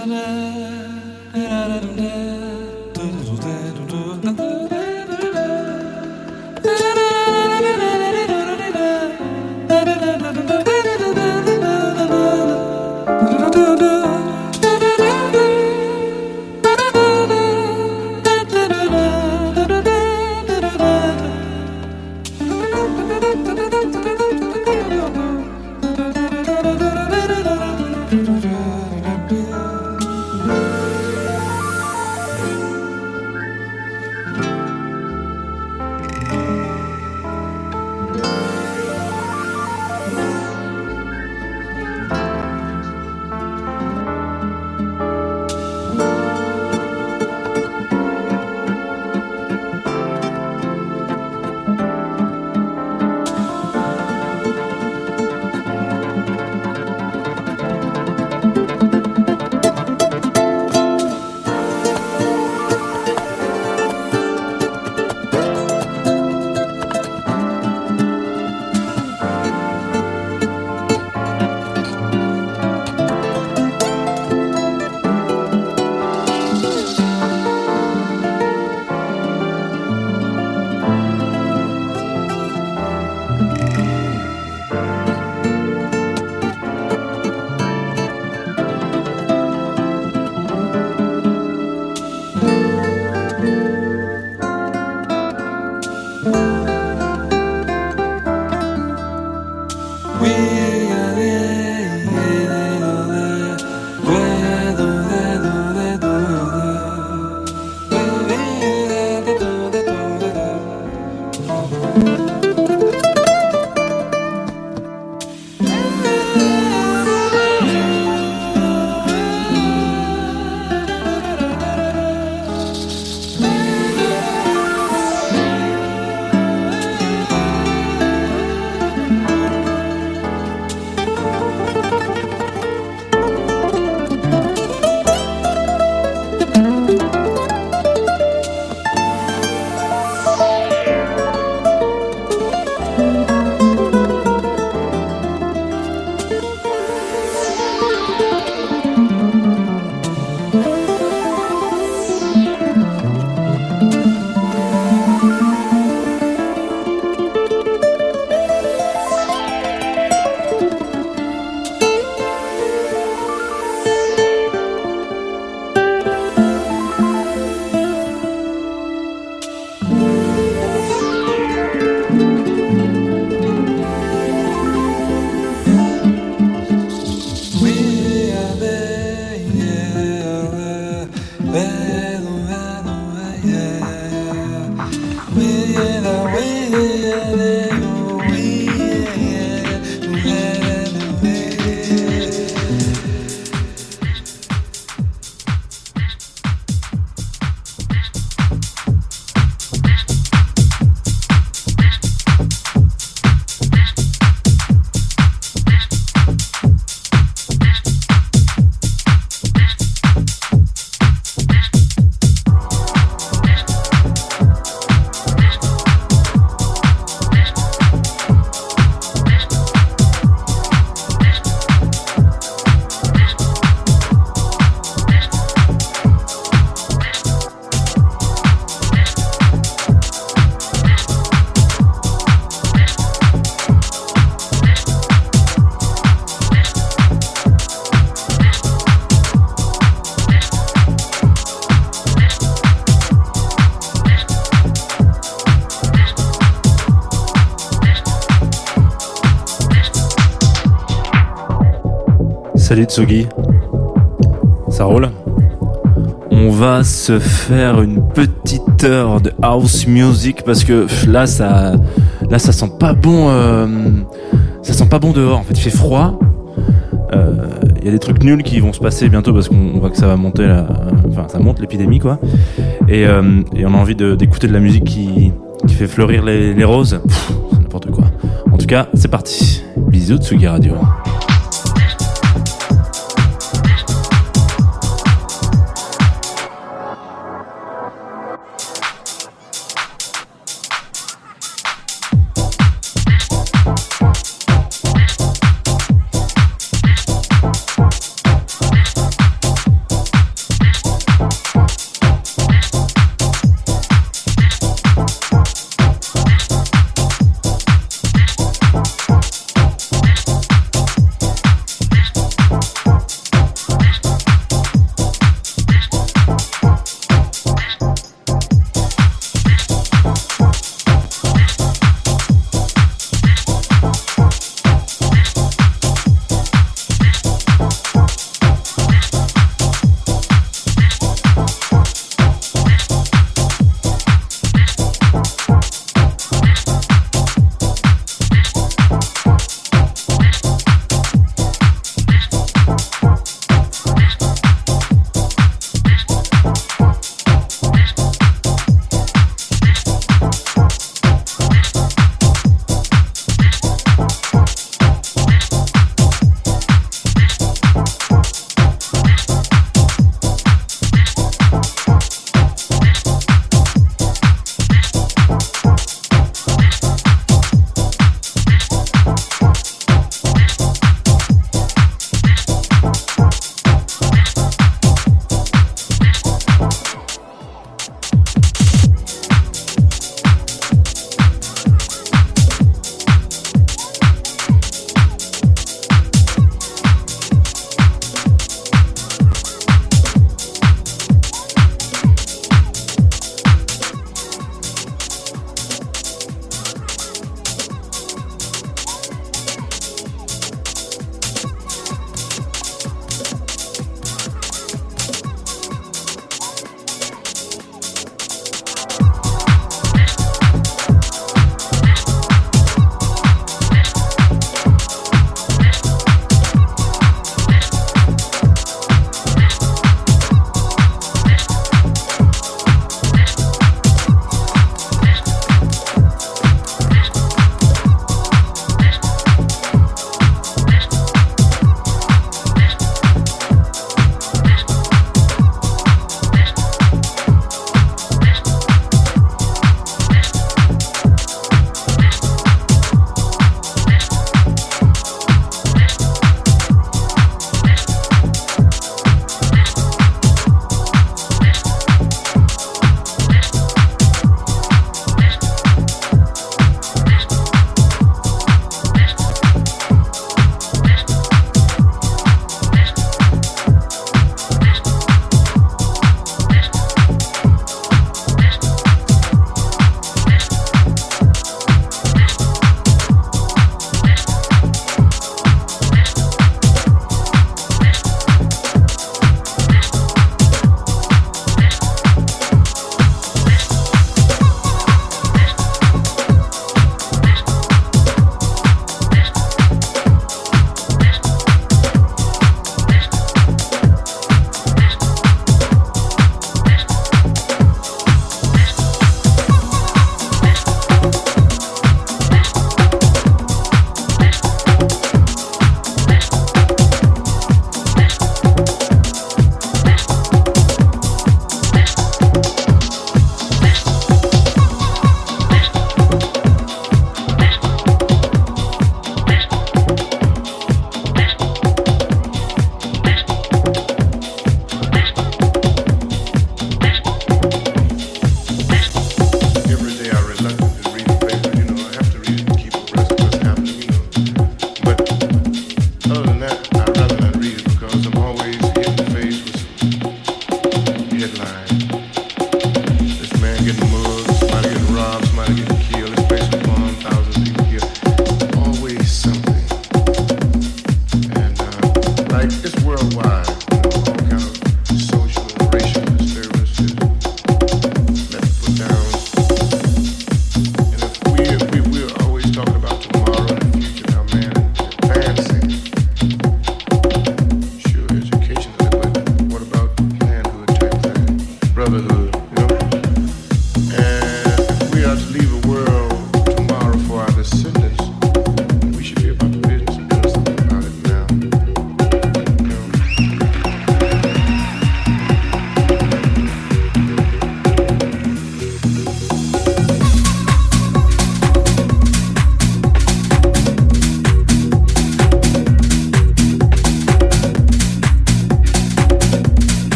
da da Salut Tsugi. Ça roule On va se faire une petite heure de house music parce que là ça là ça sent pas bon euh, ça sent pas bon dehors en fait, il fait froid. Il euh, y a des trucs nuls qui vont se passer bientôt parce qu'on voit que ça va monter enfin ça monte l'épidémie quoi. Et, euh, on a envie d'écouter de, la musique qui, fait fleurir les, les roses. N'importe quoi. En tout cas, c'est parti. Bisous Tsugi Radio.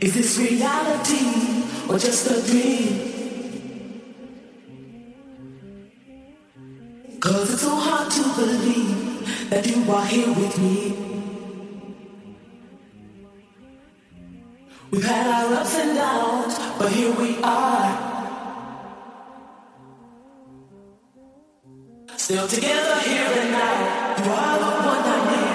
Is this reality or just a dream? Cause it's so hard to believe that you are here with me. We've had our ups and downs, but here we are. Still together here and now. You are the one I need.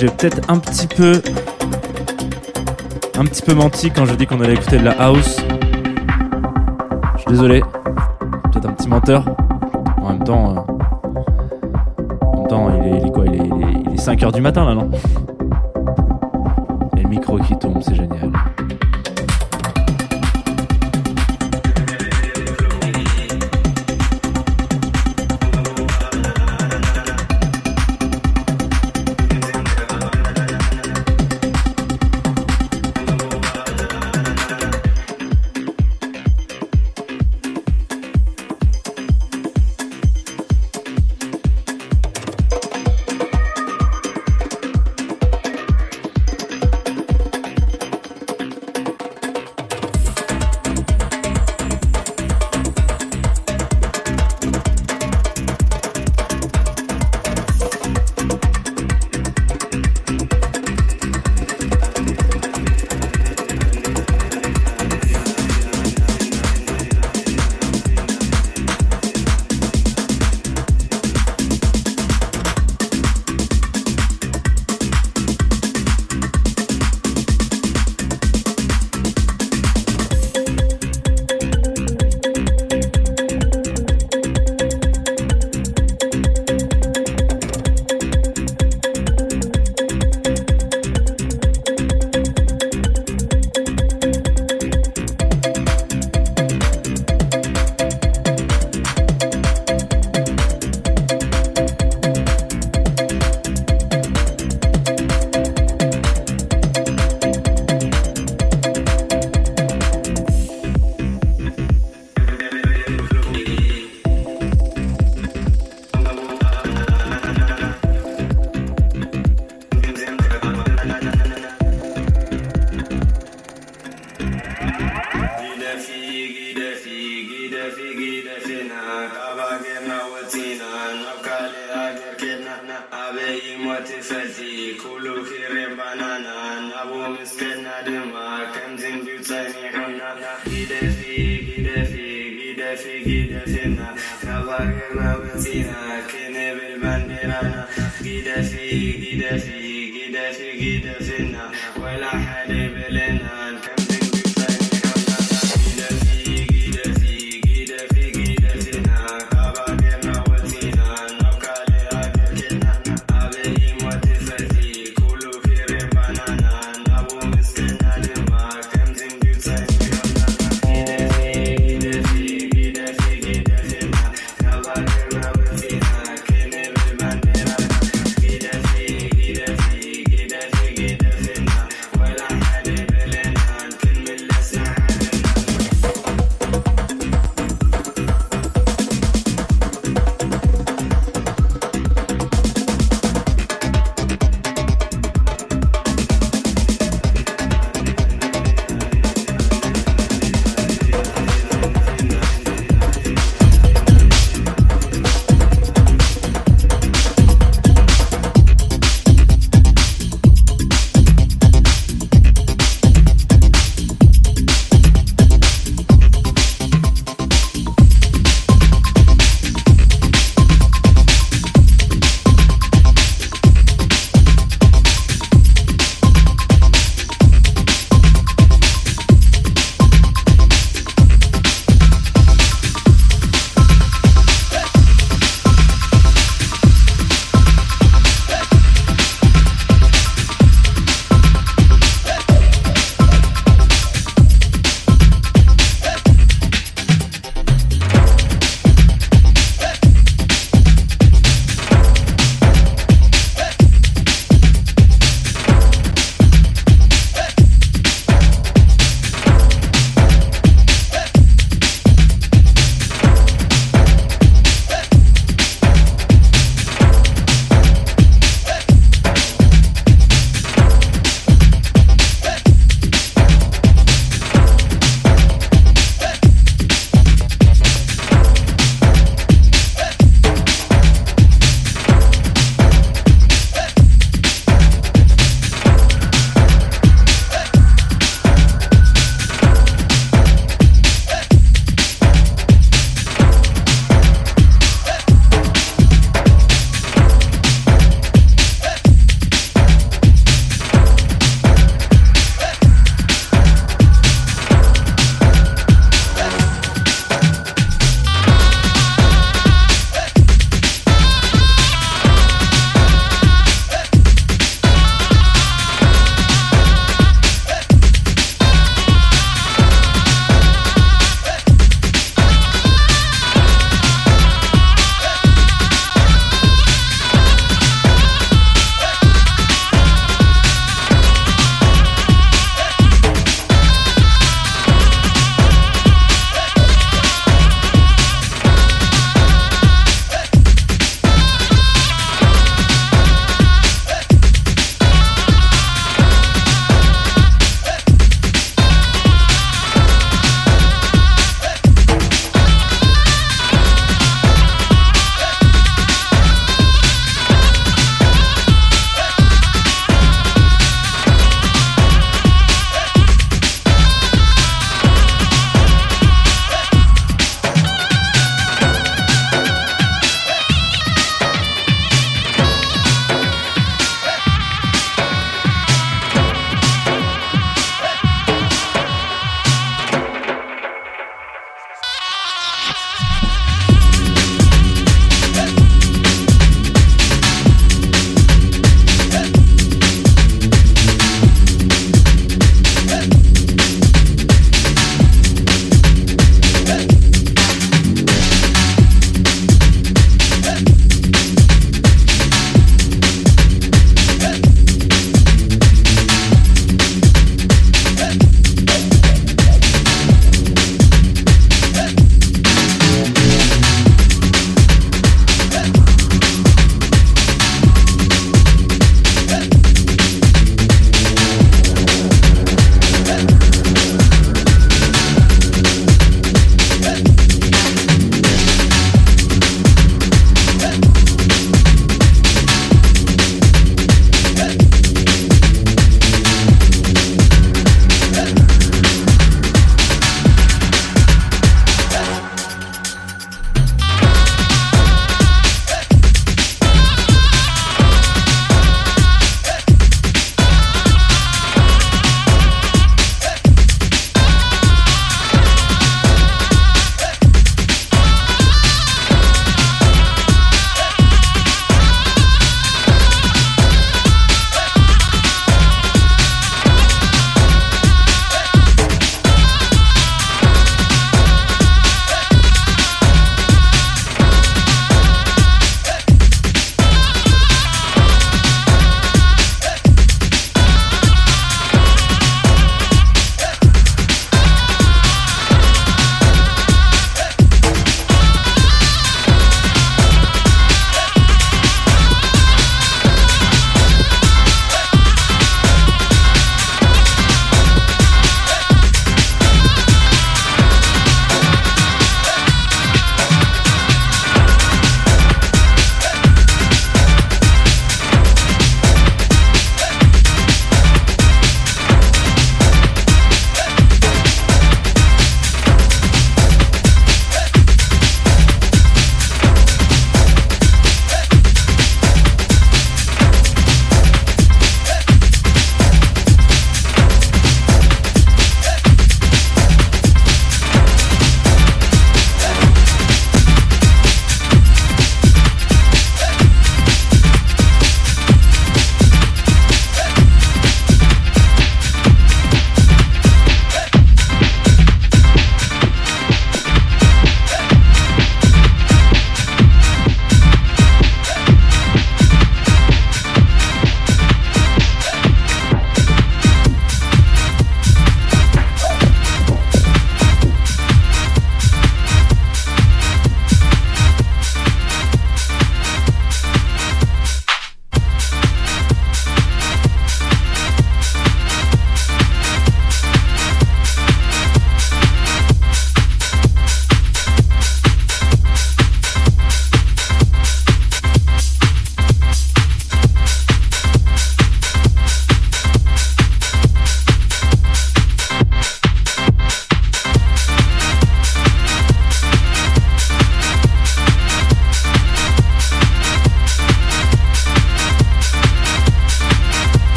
J'ai peut-être un petit peu un petit peu menti quand je dis qu'on allait écouter de la house. Je suis désolé. Peut-être un petit menteur. En même temps, euh, en même temps, il est, quoi il est, il est 5 heures du matin là, non? A le micro qui tombe, c'est génial.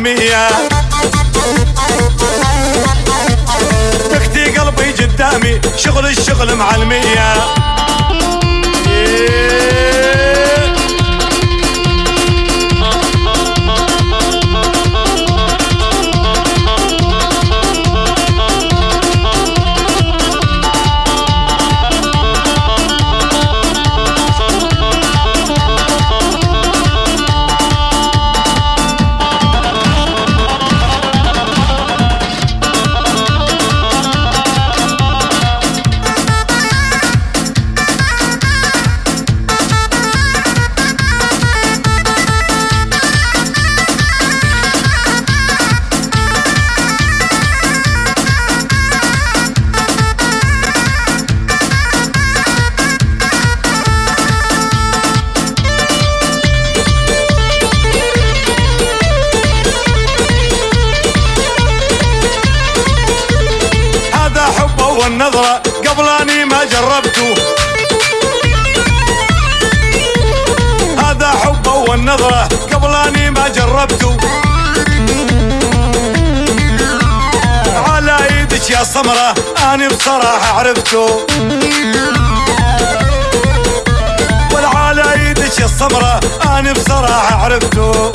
me mias سمرة أنا بصراحة عرفته. والعلى يدش يا سمرة أنا بصراحة عرفته.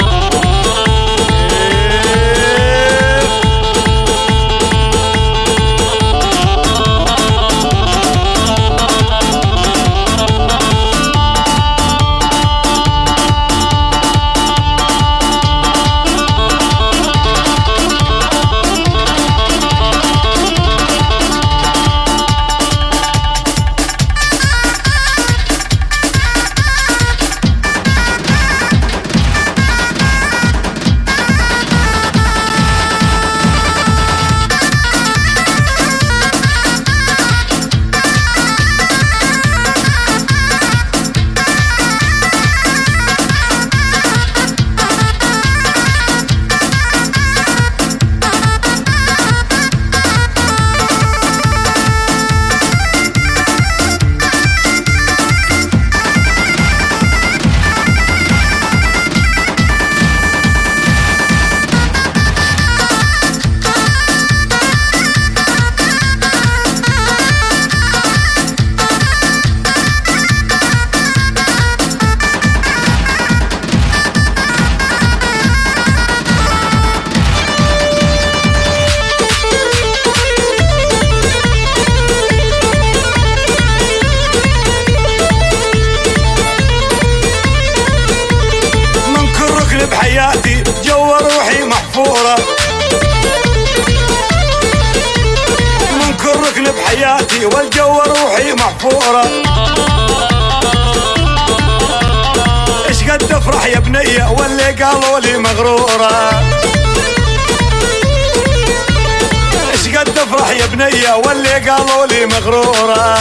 قالوا لي مغرورة.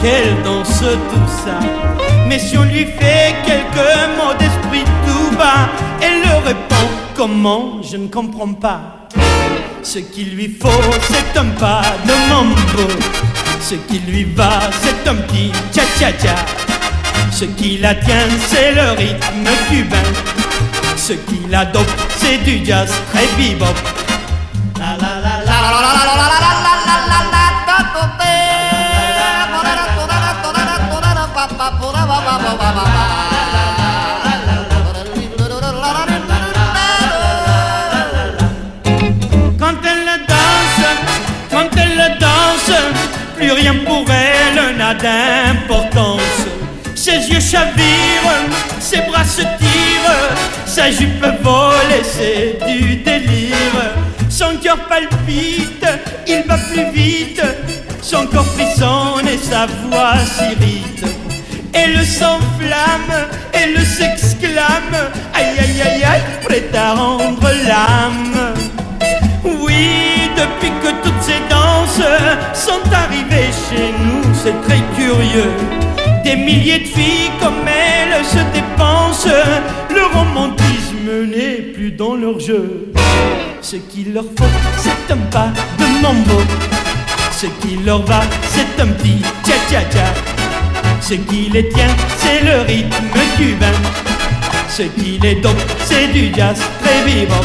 Qu'elle danse tout ça. Mais si on lui fait quelques mots d'esprit tout bas, elle le répond comment? Je ne comprends pas. Ce qu'il lui faut, c'est un pas de mambo. Ce qui lui va, c'est un petit cha-cha-cha. Ce qui la tient, c'est le rythme cubain. Ce qui l'adopte, c'est du jazz très bebop. D'importance. Ses yeux chavirent, ses bras se tirent, sa jupe vole et c'est du délire. Son cœur palpite, il va plus vite, son corps frissonne et sa voix s'irrite. Elle s'enflamme, elle s'exclame, aïe aïe aïe aïe, prête à rendre l'âme. Oui, depuis que toutes ces danses sont arrivées chez nous, c'est très curieux. Des milliers de filles comme elles se dépensent, le romantisme n'est plus dans leur jeu. Ce qu'il leur faut, c'est un pas de mambo. Ce qui leur va, c'est un petit cha-cha-cha. Ce qui les tient, c'est le rythme cubain. Ce qui les dope, c'est du jazz très vivant.